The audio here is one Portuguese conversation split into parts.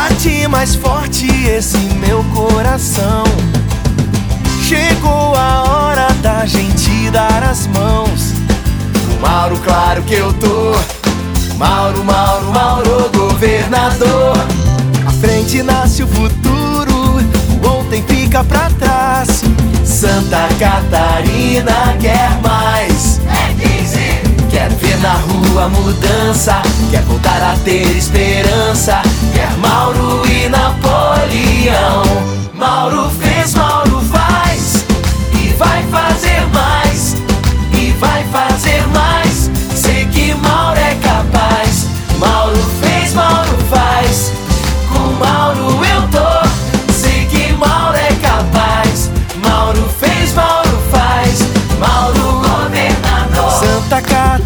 Bate mais forte esse meu coração. Chegou a hora da gente dar as mãos. O Mauro, claro que eu tô. Mauro, Mauro, Mauro, governador. À frente nasce o futuro, o ontem fica pra trás. Santa Catarina quer mais. É 15! Quer ver na rua mudança, quer voltar a ter esperança.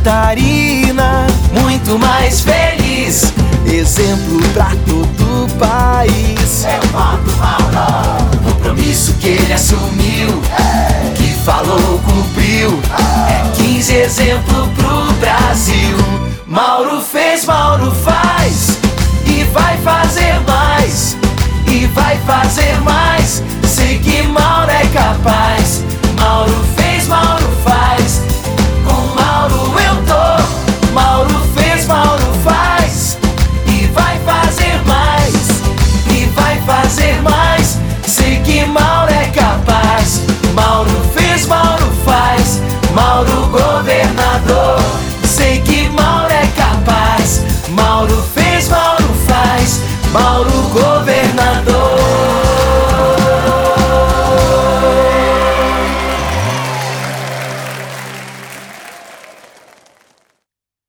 Catarina, muito mais feliz. Exemplo pra todo o país. Eu voto Mauro! Compromisso que ele assumiu, que falou, cumpriu. É 15 exemplo pro Brasil. Mauro fez, Mauro faz. E vai fazer mais. E vai fazer mais.